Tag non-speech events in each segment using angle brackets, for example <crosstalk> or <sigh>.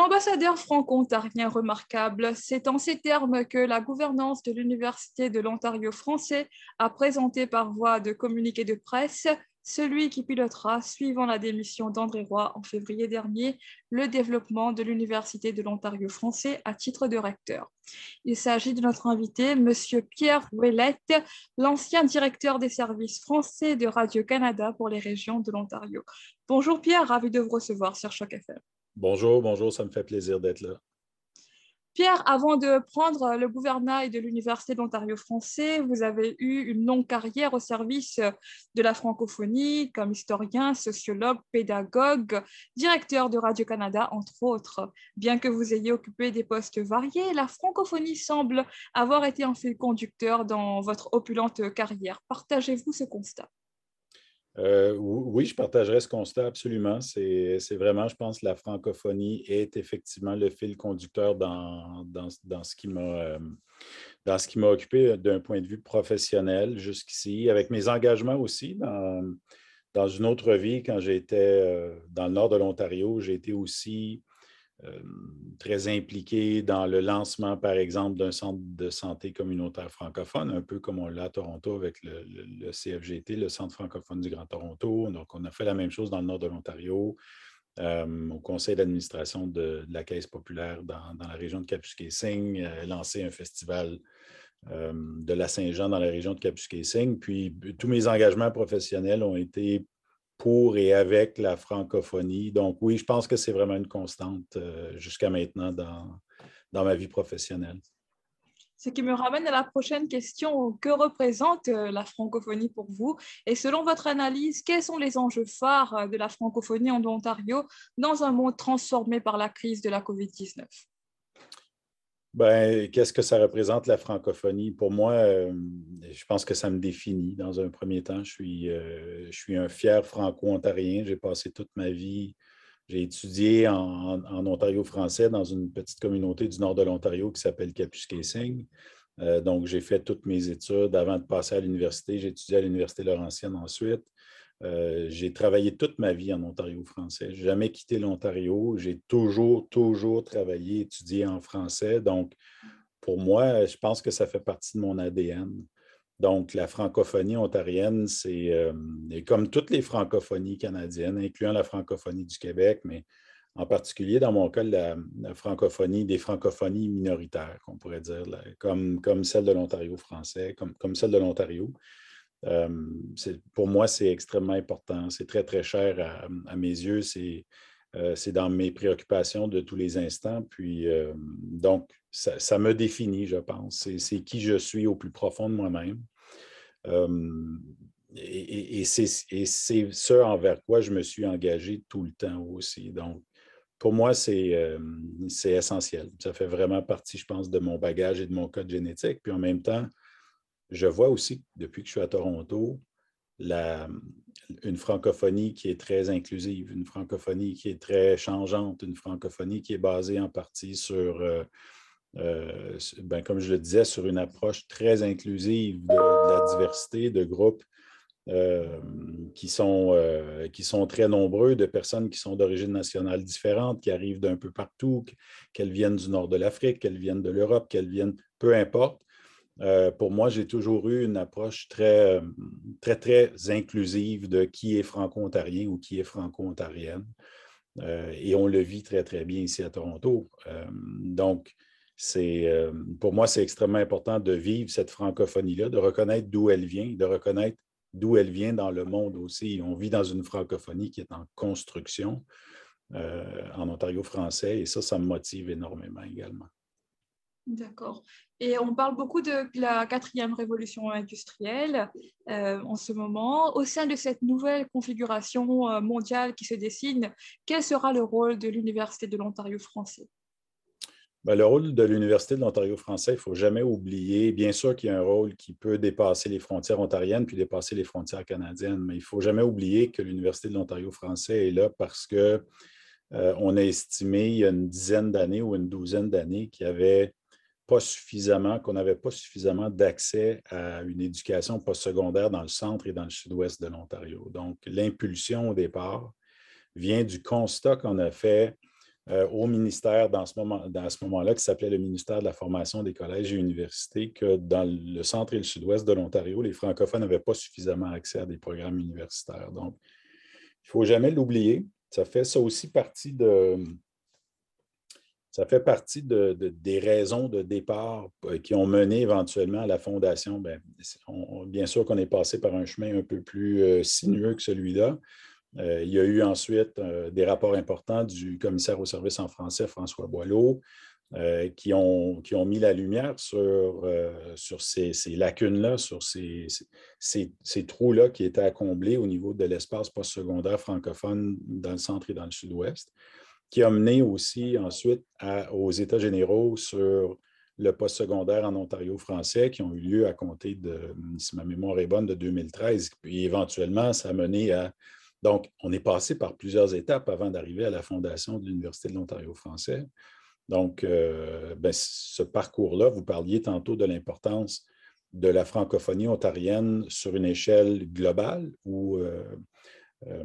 Ambassadeur franco-ontarien remarquable, c'est en ces termes que la gouvernance de l'Université de l'Ontario français a présenté par voie de communiqué de presse celui qui pilotera, suivant la démission d'André Roy en février dernier, le développement de l'Université de l'Ontario français à titre de recteur. Il s'agit de notre invité, M. Pierre Ouellette, l'ancien directeur des services français de Radio-Canada pour les régions de l'Ontario. Bonjour Pierre, ravi de vous recevoir sur Choc FM. Bonjour, bonjour, ça me fait plaisir d'être là. Pierre, avant de prendre le gouvernail de l'Université de l'Ontario français, vous avez eu une longue carrière au service de la francophonie comme historien, sociologue, pédagogue, directeur de Radio-Canada, entre autres. Bien que vous ayez occupé des postes variés, la francophonie semble avoir été un fil conducteur dans votre opulente carrière. Partagez-vous ce constat? Euh, oui, je partagerais ce constat absolument. C'est vraiment, je pense, la francophonie est effectivement le fil conducteur dans, dans, ce qui m'a euh, qui m'a occupé d'un point de vue professionnel jusqu'ici, avec mes engagements aussi dans, dans une autre vie, quand j'étais euh, dans le nord de l'Ontario, j'ai été aussi euh, très impliqué dans le lancement, par exemple, d'un centre de santé communautaire francophone, un peu comme on l'a à Toronto avec le, CFGT, le Centre francophone du Grand Toronto. Donc, on a fait la même chose dans le nord de l'Ontario, euh, au conseil d'administration de, la Caisse populaire dans, la région de Kapuskasing, euh, lancé un festival de la Saint-Jean dans la région de Kapuskasing. Puis, tous mes engagements professionnels ont été pour et avec la francophonie. Donc oui, je pense que c'est vraiment une constante euh, jusqu'à maintenant dans, dans ma vie professionnelle. Ce qui me ramène à la prochaine question. Que représente euh, la francophonie pour vous? Et selon votre analyse, quels sont les enjeux phares euh, de la francophonie en Ontario dans un monde transformé par la crise de la COVID-19 ben, qu'est-ce que ça représente la francophonie? Pour moi, euh, je pense que ça me définit dans un premier temps. Je suis, euh, je suis un fier franco-ontarien. J'ai passé toute ma vie, j'ai étudié en, Ontario français dans une petite communauté du nord de l'Ontario qui s'appelle Kapuskasing. Euh, donc, j'ai fait toutes mes études avant de passer à l'université. J'ai étudié à l'Université Laurentienne ensuite. Euh, j'ai travaillé toute ma vie en Ontario français. Je n'ai jamais quitté l'Ontario. J'ai toujours, toujours travaillé, étudié en français. Donc, pour moi, je pense que ça fait partie de mon ADN. Donc, la francophonie ontarienne, c'est euh, comme toutes les francophonies canadiennes, incluant la francophonie du Québec, mais en particulier dans mon cas, la, francophonie des francophonies minoritaires, qu'on pourrait dire, comme, comme celle de l'Ontario français, comme, comme celle de l'Ontario. Pour moi, c'est extrêmement important. C'est très, très cher à, mes yeux. Euh, c'est dans mes préoccupations de tous les instants. Puis, donc, ça, me définit, je pense. C'est qui je suis au plus profond de moi-même. et, c'est ce envers quoi je me suis engagé tout le temps aussi. Donc, pour moi, c'est essentiel. Ça fait vraiment partie, je pense, de mon bagage et de mon code génétique. Puis en même temps, je vois aussi, depuis que je suis à Toronto, une francophonie qui est très inclusive, une francophonie qui est très changeante, une francophonie qui est basée en partie sur, euh, euh, ben, comme je le disais, sur une approche très inclusive de, la diversité de groupes euh, qui, sont, qui sont très nombreux, de personnes qui sont d'origine nationale différente, qui arrivent d'un peu partout, qu'elles viennent du nord de l'Afrique, qu'elles viennent de l'Europe, qu'elles viennent, peu importe. Euh, pour moi, j'ai toujours eu une approche très, euh, très, très inclusive de qui est franco-ontarien ou qui est franco-ontarienne. Euh, et on le vit très, très bien ici à Toronto. donc, pour moi, c'est extrêmement important de vivre cette francophonie-là, de reconnaître d'où elle vient, de reconnaître d'où elle vient dans le monde aussi. On vit dans une francophonie qui est en construction en Ontario français et ça, ça me motive énormément également. D'accord. Et on parle beaucoup de la quatrième révolution industrielle euh, en ce moment. Au sein de cette nouvelle configuration euh, mondiale qui se dessine, quel sera le rôle de l'Université de l'Ontario français? Ben, le rôle de l'Université de l'Ontario français, il ne faut jamais oublier, bien sûr qu'il y a un rôle qui peut dépasser les frontières ontariennes puis dépasser les frontières canadiennes, mais il ne faut jamais oublier que l'Université de l'Ontario français est là parce que euh, on a estimé il y a une dizaine d'années ou une douzaine d'années qu'il y avait pas suffisamment, qu'on n'avait pas suffisamment d'accès à une éducation postsecondaire dans le centre et dans le sud-ouest de l'Ontario. Donc, l'impulsion au départ vient du constat qu'on a fait au ministère dans ce moment, dans ce moment-là, qui s'appelait le ministère de la formation des collèges et universités, que dans le centre et le sud-ouest de l'Ontario, les francophones n'avaient pas suffisamment accès à des programmes universitaires. Donc, il ne faut jamais l'oublier. Ça fait ça aussi partie de, ça fait partie de, des raisons de départ euh, qui ont mené éventuellement à la fondation. Bien, bien sûr qu'on est passé par un chemin un peu plus euh, sinueux que celui-là. Euh, il y a eu ensuite des rapports importants du commissaire au service en français, François Boileau, qui, ont, mis la lumière sur, ces, lacunes-là, sur ces, ces trous-là qui étaient à combler au niveau de l'espace postsecondaire francophone dans le centre et dans le sud-ouest qui a mené aussi ensuite aux États généraux sur le postsecondaire en Ontario français qui ont eu lieu à compter de, si ma mémoire est bonne, de 2013. Puis éventuellement, ça a mené à. Donc, on est passé par plusieurs étapes avant d'arriver à la fondation de l'Université de l'Ontario français. Donc, euh, ben, ce parcours-là, vous parliez tantôt de l'importance de la francophonie ontarienne sur une échelle globale ou euh, euh,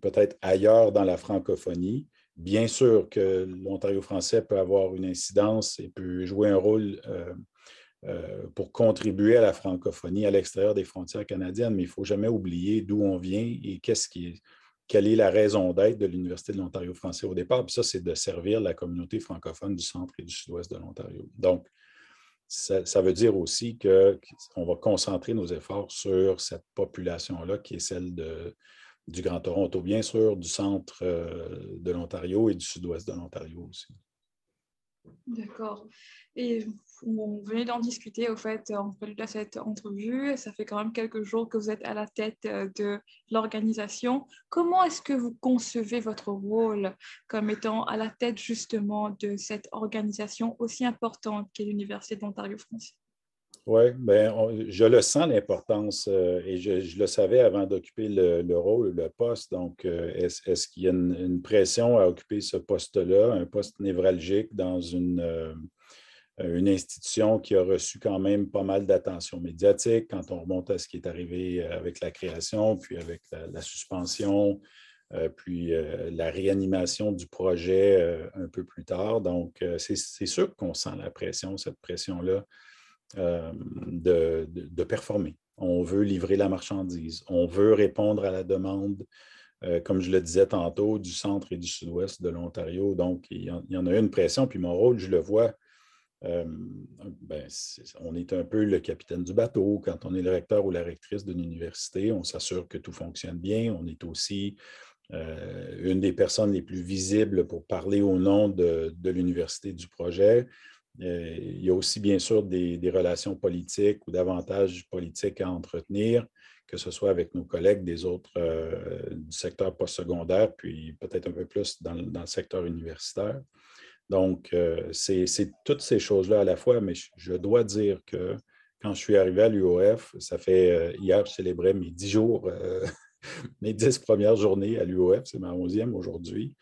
peut-être ailleurs dans la francophonie. Bien sûr que l'Ontario français peut avoir une incidence et peut jouer un rôle euh, euh, pour contribuer à la francophonie à l'extérieur des frontières canadiennes, mais il ne faut jamais oublier d'où on vient et quelle est la raison d'être de l'Université de l'Ontario français au départ. Puis ça, c'est de servir la communauté francophone du centre et du sud-ouest de l'Ontario. Donc, ça, ça, veut dire aussi qu'on va concentrer nos efforts sur cette population-là qui est celle de, du Grand Toronto, bien sûr, du centre euh, de l'Ontario et du sud-ouest de l'Ontario aussi. D'accord. Et on venait d'en discuter, au fait, en fait, de cette entrevue. Ça fait quand même quelques jours que vous êtes à la tête euh, de l'organisation. Comment est-ce que vous concevez votre rôle comme étant à la tête justement de cette organisation aussi importante qu'est l'Université d'Ontario français? Oui, bien, je le sens l'importance euh, et je, le savais avant d'occuper le, rôle, le poste. Donc, euh, est-ce, qu'il y a une, pression à occuper ce poste-là, un poste névralgique dans une, euh, une institution qui a reçu quand même pas mal d'attention médiatique quand on remonte à ce qui est arrivé avec la création, puis avec la, suspension, puis la réanimation du projet un peu plus tard? Donc, c'est sûr qu'on sent la pression, cette pression-là. Euh, de, performer. On veut livrer la marchandise. On veut répondre à la demande, euh, comme je le disais tantôt, du centre et du sud-ouest de l'Ontario. Donc, il y, en, a une pression. Puis mon rôle, je le vois, euh, ben, on est un peu le capitaine du bateau. Quand on est le recteur ou la rectrice d'une université, on s'assure que tout fonctionne bien. On est aussi une des personnes les plus visibles pour parler au nom de l'université du projet. Euh, il y a aussi, bien sûr, des, relations politiques ou davantage politiques à entretenir, que ce soit avec nos collègues des autres euh, du secteur postsecondaire, puis peut-être un peu plus dans, le secteur universitaire. Donc, euh, c'est toutes ces choses-là à la fois, mais je, dois dire que quand je suis arrivé à l'UOF, ça fait hier, je célébrais mes dix jours, <laughs> mes dix premières journées à l'UOF, c'est ma onzième aujourd'hui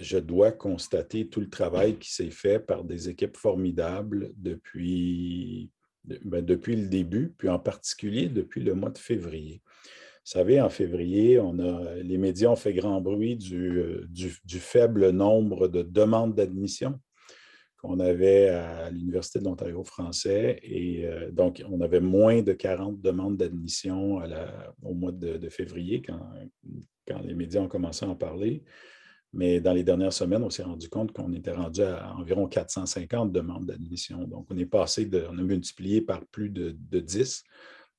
je dois constater tout le travail qui s'est fait par des équipes formidables depuis, ben, depuis le début, puis en particulier depuis le mois de février. Vous savez, en février, les médias ont fait grand bruit du, du, faible nombre de demandes d'admission qu'on avait à l'Université de l'Ontario français. Et euh, donc, on avait moins de 40 demandes d'admission au mois de, de février quand, quand les médias ont commencé à en parler. Mais dans les dernières semaines, on s'est rendu compte qu'on était rendu à environ 450 demandes d'admission. Donc, on est passé de, on a multiplié par plus de, 10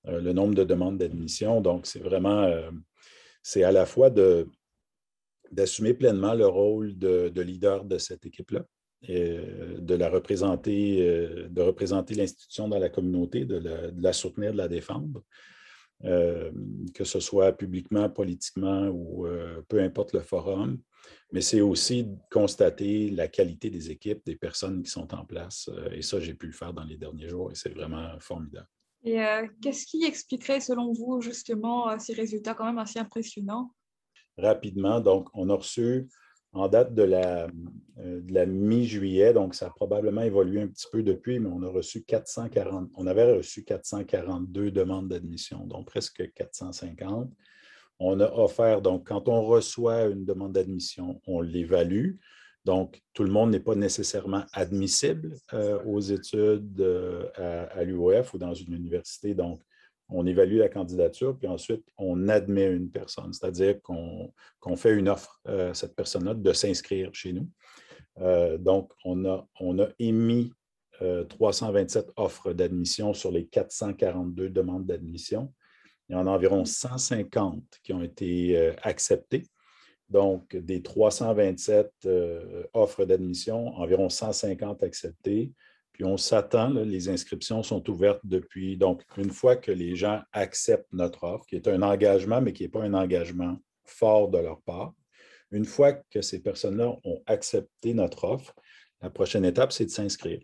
euh, le nombre de demandes d'admission. Donc, c'est vraiment, euh, c'est à la fois d'assumer pleinement le rôle de, leader de cette équipe-là, et euh, de la représenter, de représenter l'institution dans la communauté, de la, soutenir, de la défendre. que ce soit publiquement, politiquement ou peu importe le forum, mais c'est aussi constater la qualité des équipes, des personnes qui sont en place. Euh, et ça, j'ai pu le faire dans les derniers jours et c'est vraiment formidable. Et euh, qu'est-ce qui expliquerait, selon vous, justement, euh, ces résultats quand même assez impressionnants? Rapidement, donc, on a reçu en date de la, de la mi-juillet, donc ça a probablement évolué un petit peu depuis, mais on a reçu 440, on avait reçu 442 demandes d'admission, donc presque 450. On a offert, donc, quand on reçoit une demande d'admission, on l'évalue. Donc, tout le monde n'est pas nécessairement admissible euh, aux études euh, à, l'UOF ou dans une université. Donc, on évalue la candidature, puis ensuite, on admet une personne, c'est-à-dire qu'on fait une offre à cette personne-là de s'inscrire chez nous. donc, on a, émis 327 euh, offres d'admission sur les 442 demandes d'admission. Il y en a environ 150 qui ont été euh, acceptées. Donc, des 327 euh, offres d'admission, environ 150 acceptées. Puis on s'attend, les inscriptions sont ouvertes depuis. Donc, une fois que les gens acceptent notre offre, qui est un engagement, mais qui n'est pas un engagement fort de leur part, une fois que ces personnes-là ont accepté notre offre, la prochaine étape, c'est de s'inscrire.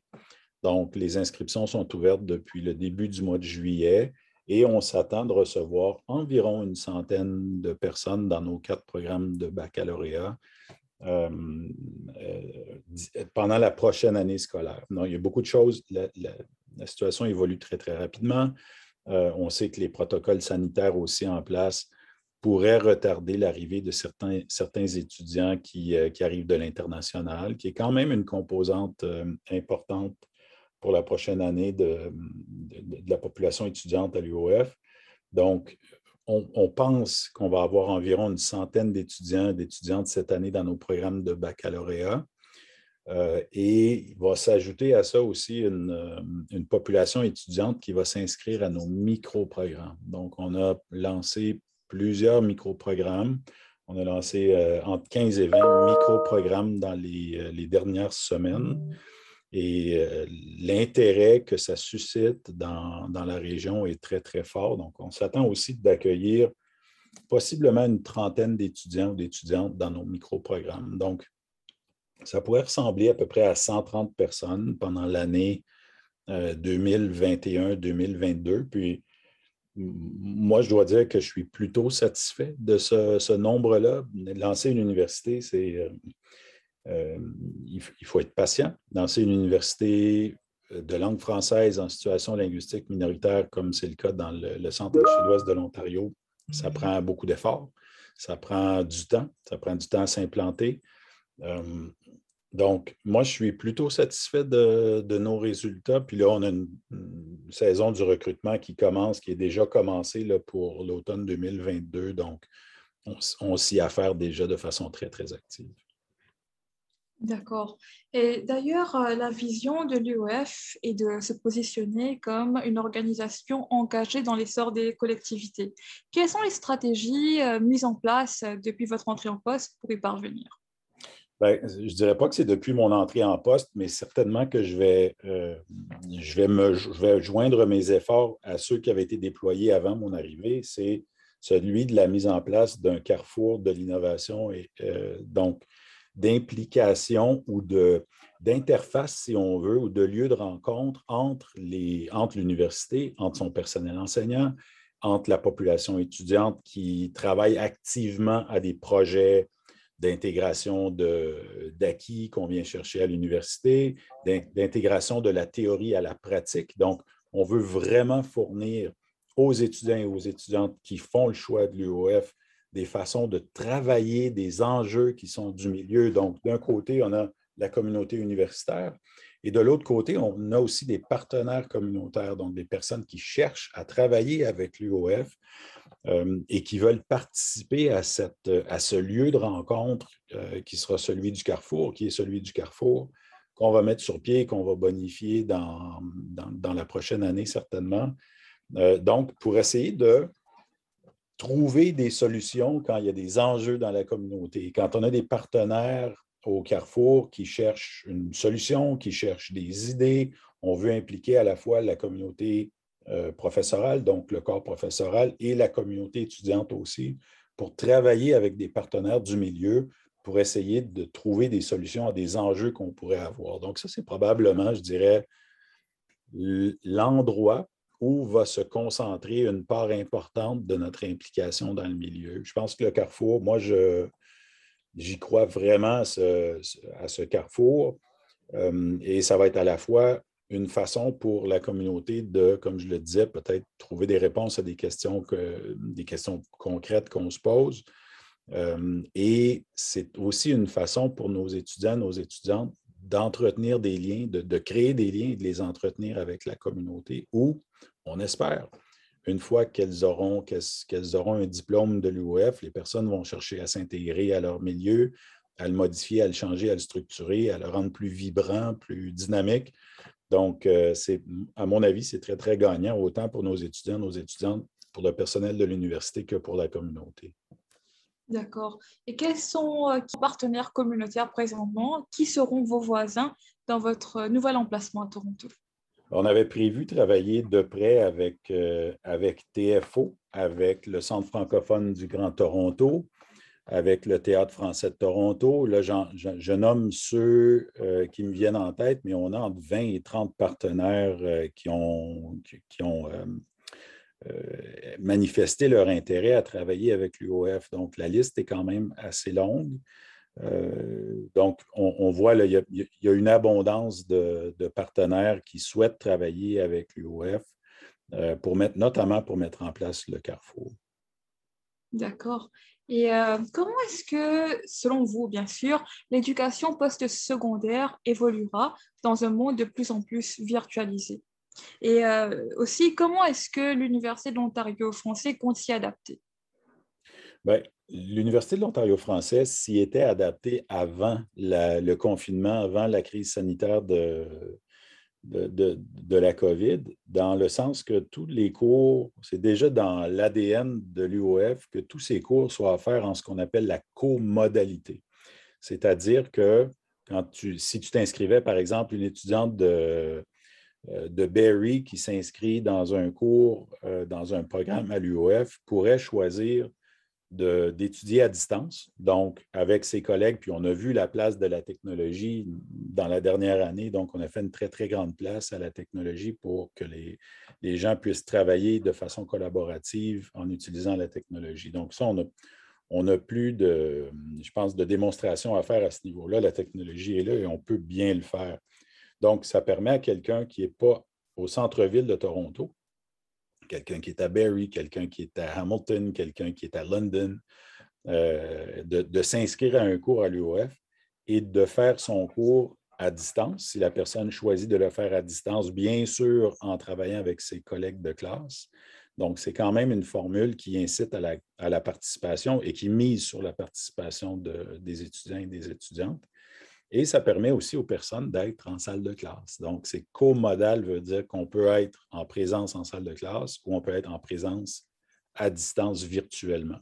Donc, les inscriptions sont ouvertes depuis le début du mois de juillet et on s'attend de recevoir environ une centaine de personnes dans nos quatre programmes de baccalauréat euh, euh, pendant la prochaine année scolaire. il y a beaucoup de choses. La, situation évolue très, très rapidement. Euh, on sait que les protocoles sanitaires aussi en place pourraient retarder l'arrivée de certains, certains étudiants qui, qui arrivent de l'international, qui est quand même une composante importante pour la prochaine année de, la population étudiante à l'UOF. Donc, on, pense qu'on va avoir environ une centaine d'étudiants et d'étudiantes cette année dans nos programmes de baccalauréat. Euh, et il va s'ajouter à ça aussi une, une, population étudiante qui va s'inscrire à nos micro-programmes. Donc, on a lancé plusieurs micro-programmes. On a lancé euh, entre 15 et 20 micro-programmes dans les, euh, les, dernières semaines. Et euh, l'intérêt que ça suscite dans, la région est très, très fort. Donc, on s'attend aussi d'accueillir possiblement une trentaine d'étudiants ou d'étudiantes dans nos micro-programmes. Donc, ça pourrait ressembler à peu près à 130 personnes pendant l'année 2021-2022. Euh, Puis, moi, je dois dire que je suis plutôt satisfait de ce, ce nombre-là. Lancer une université, c'est euh, euh, il, faut être patient. Dans une université euh, de langue française en situation linguistique minoritaire, comme c'est le cas dans le, centre sud-ouest de l'Ontario, ça prend beaucoup d'efforts, ça prend du temps, ça prend du temps à s'implanter. Euh, donc, moi, je suis plutôt satisfait de, nos résultats. Puis là, on a une, saison du recrutement qui commence, qui est déjà commencée là, pour l'automne 2022. Donc, on, on s'y affaire déjà de façon très, très active. D'accord. Et d'ailleurs, euh, la vision de l'UOF est de se positionner comme une organisation engagée dans l'essor des collectivités. Quelles sont les stratégies euh, mises en place euh, depuis votre entrée en poste pour y parvenir? Ben, je ne dirais pas que c'est depuis mon entrée en poste, mais certainement que je vais, je, vais me, je vais joindre mes efforts à ceux qui avaient été déployés avant mon arrivée. C'est celui de la mise en place d'un carrefour de l'innovation. Et donc, d'implication ou d'interface, si on veut, ou de lieu de rencontre entre l'université, entre, entre son personnel enseignant, entre la population étudiante qui travaille activement à des projets d'intégration d'acquis qu'on vient chercher à l'université, d'intégration de la théorie à la pratique. Donc, on veut vraiment fournir aux étudiants et aux étudiantes qui font le choix de l'UOF des façons de travailler des enjeux qui sont du milieu. Donc, d'un côté, on a la communauté universitaire et de l'autre côté, on a aussi des partenaires communautaires, donc des personnes qui cherchent à travailler avec l'UOF euh, et qui veulent participer à, cette, à ce lieu de rencontre euh, qui sera celui du Carrefour, qui est celui du Carrefour, qu'on va mettre sur pied, qu'on va bonifier dans, dans, la prochaine année certainement. Euh, donc, pour essayer de trouver des solutions quand il y a des enjeux dans la communauté. Quand on a des partenaires au Carrefour qui cherchent une solution, qui cherchent des idées, on veut impliquer à la fois la communauté euh, professorale, donc le corps professoral, et la communauté étudiante aussi, pour travailler avec des partenaires du milieu pour essayer de trouver des solutions à des enjeux qu'on pourrait avoir. Donc ça, c'est probablement, je dirais, l'endroit où va se concentrer une part importante de notre implication dans le milieu. Je pense que le carrefour, moi, j'y crois vraiment à ce, carrefour. Euh, et ça va être à la fois une façon pour la communauté de, comme je le disais, peut-être trouver des réponses à des questions, que, des questions concrètes qu'on se pose. Euh, et c'est aussi une façon pour nos étudiants, nos étudiantes d'entretenir des liens, de, créer des liens et de les entretenir avec la communauté où, on espère, une fois qu'elles auront, qu'elles auront un diplôme de l'UOF, les personnes vont chercher à s'intégrer à leur milieu, à le modifier, à le changer, à le structurer, à le rendre plus vibrant, plus dynamique. Donc, euh, c'est, à mon avis, c'est très, très gagnant, autant pour nos étudiants, nos étudiantes, pour le personnel de l'université que pour la communauté. D'accord. Et quels sont les euh, partenaires communautaires présentement? Qui seront vos voisins dans votre nouvel emplacement à Toronto? On avait prévu travailler de près avec, euh, avec TFO, avec le Centre francophone du Grand Toronto, avec le Théâtre français de Toronto. Là, je, nomme ceux euh, qui me viennent en tête, mais on a entre 20 et 30 partenaires qui ont, qui, ont manifester leur intérêt à travailler avec l'UOF. Donc, la liste est quand même assez longue. Euh, donc, on, voit, il y, a une abondance de, partenaires qui souhaitent travailler avec l'UOF, euh, notamment pour mettre en place le Carrefour. D'accord. Et comment est-ce que, selon vous, bien sûr, l'éducation post-secondaire évoluera dans un monde de plus en plus virtualisé? Et euh, aussi, comment est-ce que l'Université de l'Ontario français compte s'y adapter? Ben, L'Université de l'Ontario français s'y était adaptée avant le confinement, avant la crise sanitaire de, de, la COVID, dans le sens que tous les cours, c'est déjà dans l'ADN de l'UOF que tous ces cours soient offerts en ce qu'on appelle la co-modalité. C'est-à-dire que quand tu, si tu t'inscrivais, par exemple, une étudiante de, de Barry qui s'inscrit dans un cours, euh, dans un programme à l'UOF, pourrait choisir d'étudier à distance, donc avec ses collègues, puis on a vu la place de la technologie dans la dernière année, donc on a fait une très, très grande place à la technologie pour que les, gens puissent travailler de façon collaborative en utilisant la technologie. Donc ça, on a, on a plus de, je pense, de démonstration à faire à ce niveau-là. La technologie est là et on peut bien le faire. Donc, ça permet à quelqu'un qui n'est pas au centre-ville de Toronto, quelqu'un qui est à Barrie, quelqu'un qui est à Hamilton, quelqu'un qui est à London, euh, de, s'inscrire à un cours à l'UOF et de faire son cours à distance, si la personne choisit de le faire à distance, bien sûr en travaillant avec ses collègues de classe. Donc, c'est quand même une formule qui incite à la, participation et qui mise sur la participation des étudiants et des étudiantes. Et ça permet aussi aux personnes d'être en salle de classe. Donc, c'est co-modal veut dire qu'on peut être en présence en salle de classe ou on peut être en présence à distance virtuellement.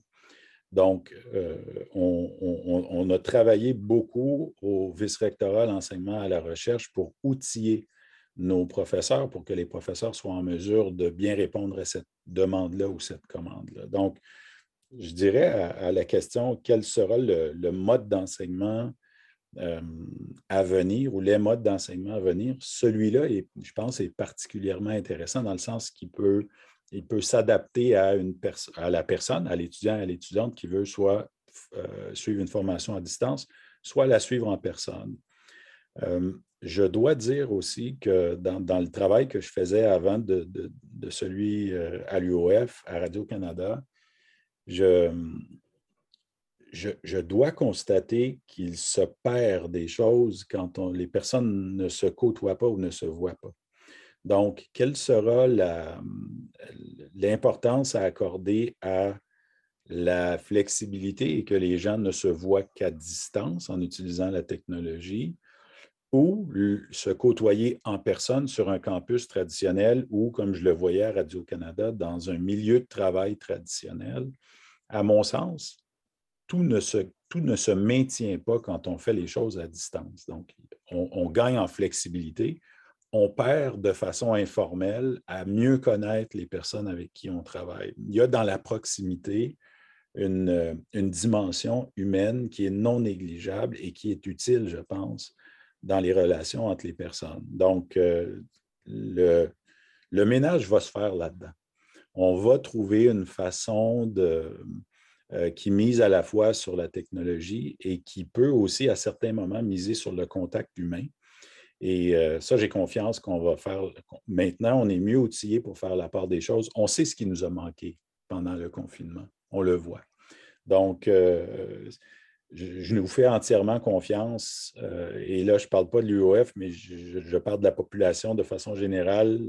Donc, euh, on, a travaillé beaucoup au vice-rectorat, l'enseignement à la recherche pour outiller nos professeurs pour que les professeurs soient en mesure de bien répondre à cette demande-là ou cette commande-là. Donc, je dirais à, la question quel sera le mode d'enseignement euh, à venir ou les modes d'enseignement à venir, celui-là, je pense, est particulièrement intéressant dans le sens qu'il peut, il peut s'adapter à, une à la personne, à l'étudiant, à l'étudiante qui veut soit euh, suivre une formation à distance, soit la suivre en personne. Euh, je dois dire aussi que dans, le travail que je faisais avant de, de celui à l'UOF, à Radio-Canada, je, je, dois constater qu'il se perd des choses quand les personnes ne se côtoient pas ou ne se voient pas. Donc, quelle sera l'importance à accorder à la flexibilité et que les gens ne se voient qu'à distance en utilisant la technologie ou se côtoyer en personne sur un campus traditionnel ou, comme je le voyais à Radio-Canada, dans un milieu de travail traditionnel? À mon sens, tout ne, se, tout ne se maintient pas quand on fait les choses à distance. Donc, on, gagne en flexibilité, on perd de façon informelle à mieux connaître les personnes avec qui on travaille. Il y a dans la proximité une, dimension humaine qui est non négligeable et qui est utile, je pense, dans les relations entre les personnes. Donc, euh, le ménage va se faire là-dedans. On va trouver une façon de, euh, qui mise à la fois sur la technologie et qui peut aussi, à certains moments, miser sur le contact humain. Et euh, ça, j'ai confiance qu'on va faire. Maintenant, on est mieux outillé pour faire la part des choses. On sait ce qui nous a manqué pendant le confinement. On le voit. Donc, euh, je, nous fais entièrement confiance. Et là, je ne parle pas de l'UOF, mais je, parle de la population de façon générale,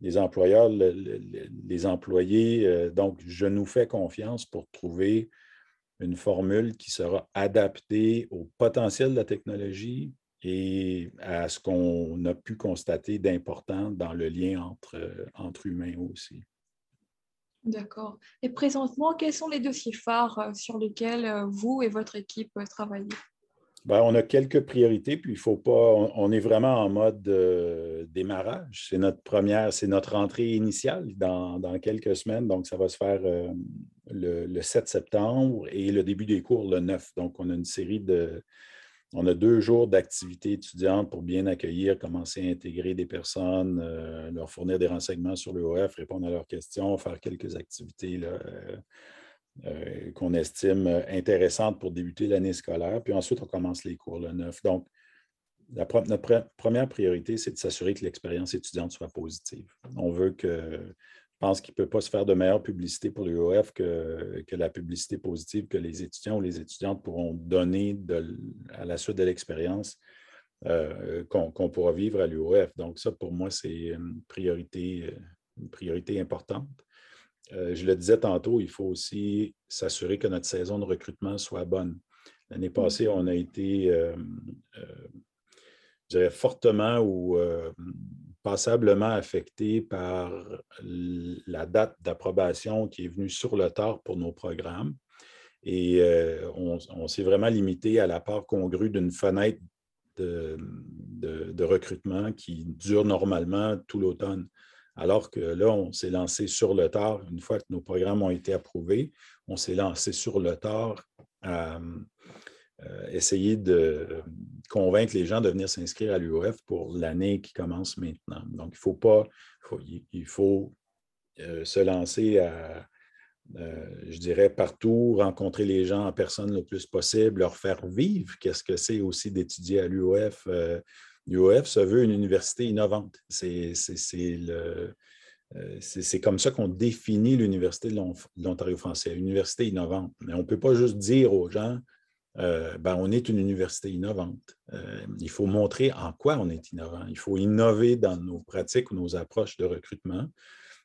les employeurs, les employés. donc, je nous fais confiance pour trouver une formule qui sera adaptée au potentiel de la technologie, et à ce qu'on a pu constater d'important dans le lien entre, euh, entre humains aussi. D'accord. Et présentement, quels sont les dossiers phares euh, sur lesquels euh, vous et votre équipe travaillez? Ben, on a quelques priorités, puis il faut pas. On, est vraiment en mode démarrage. C'est notre première, c'est notre entrée initiale dans, quelques semaines. Donc, ça va se faire le, le, 7 septembre et le début des cours le 9. Donc, on a une série de, on a deux jours d'activité étudiante pour bien accueillir, commencer à intégrer des personnes, euh, leur fournir des renseignements sur l'EOF, répondre à leurs questions, faire quelques activités euh, euh, qu'on estime intéressantes pour débuter l'année scolaire. Puis ensuite, on commence les cours le 9. Donc, notre première priorité, c'est de s'assurer que l'expérience étudiante soit positive. On veut que je pense qu'il ne peut pas se faire de meilleure publicité pour l'UOF que, que, la publicité positive que les étudiants ou les étudiantes pourront donner à la suite de l'expérience euh, qu'on pourra vivre à l'UOF. Donc, ça, pour moi, c'est priorité, une priorité importante. Euh, je le disais tantôt, il faut aussi s'assurer que notre saison de recrutement soit bonne. L'année passée, on a été, euh, je dirais, fortement ou passablement affecté par la date d'approbation qui est venue sur le tard pour nos programmes. Et euh, on, s'est vraiment limité à la part congrue d'une fenêtre de, de, recrutement qui dure normalement tout l'automne. Alors que là, on s'est lancé sur le tard. Une fois que nos programmes ont été approuvés, on s'est lancé sur le tard à, euh, essayer de convaincre les gens de venir s'inscrire à l'UOF pour l'année qui commence maintenant. Donc, il faut pas, il faut euh, se lancer à, euh, je dirais, partout, rencontrer les gens en personne le plus possible, leur faire vivre qu'est-ce que c'est aussi d'étudier à l'UOF. L'UOF se veut une université innovante. C'est c'est comme ça qu'on définit l'Université de l'Ontario français, université innovante. Mais on ne peut pas juste dire aux gens, euh, ben, on est une université innovante. Euh, il faut montrer en quoi on est innovant. Il faut innover dans nos pratiques ou nos approches de recrutement.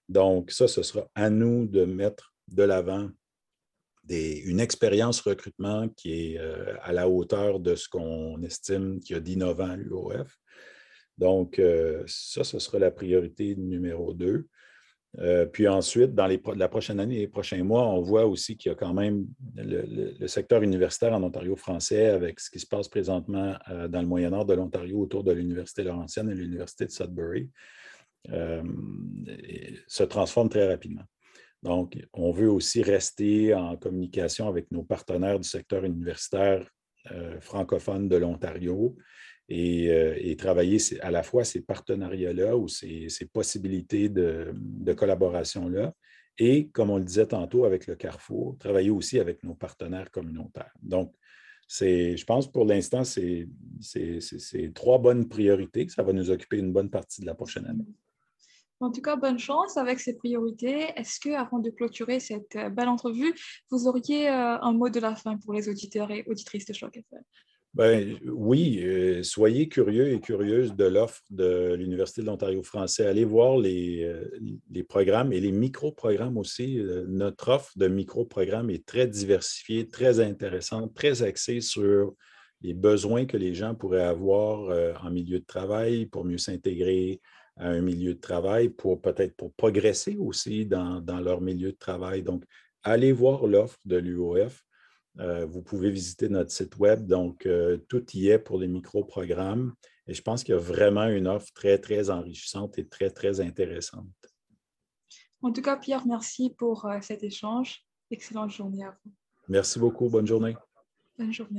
Donc, ça, ce sera à nous de mettre de l'avant une expérience recrutement qui est euh, à la hauteur de ce qu'on estime qu'il y a d'innovant à l'UOF. Donc, ça, ce sera la priorité numéro deux. Euh, puis ensuite, dans la prochaine année, les prochains mois, on voit aussi qu'il y a quand même le, secteur universitaire en Ontario français avec ce qui se passe présentement euh, dans le Moyen-Nord de l'Ontario autour de l'Université Laurentienne et l'Université de Sudbury euh, se transforme très rapidement. Donc, on veut aussi rester en communication avec nos partenaires du secteur universitaire francophone de l'Ontario euh, et, travailler à la fois ces partenariats-là ou ces, possibilités de, collaboration-là. Et, comme on le disait tantôt avec le Carrefour, travailler aussi avec nos partenaires communautaires. Donc, je pense pour l'instant, c'est trois bonnes priorités. Ça va nous occuper une bonne partie de la prochaine année. En tout cas, bonne chance avec ces priorités. Est-ce que, avant de clôturer cette euh, belle entrevue, vous auriez euh, un mot de la fin pour les auditeurs et auditrices de Choc FM? Ben, oui, euh, soyez curieux et curieuses de l'offre de l'Université de l'Ontario français. Allez voir les, programmes et les micro-programmes aussi. Notre offre de micro-programmes est très diversifiée, très intéressante, très axée sur les besoins que les gens pourraient avoir en milieu de travail pour mieux s'intégrer à un milieu de travail, pour peut-être pour progresser aussi dans, dans leur milieu de travail. Donc, allez voir l'offre de l'UOF. Euh, vous pouvez visiter notre site web. Donc, euh, tout y est pour les micro-programmes. Et je pense qu'il y a vraiment une offre très, très enrichissante et très, très intéressante. En tout cas, Pierre, merci pour euh, cet échange. Excellente journée à vous. Merci beaucoup. Bonne journée. Bonne journée.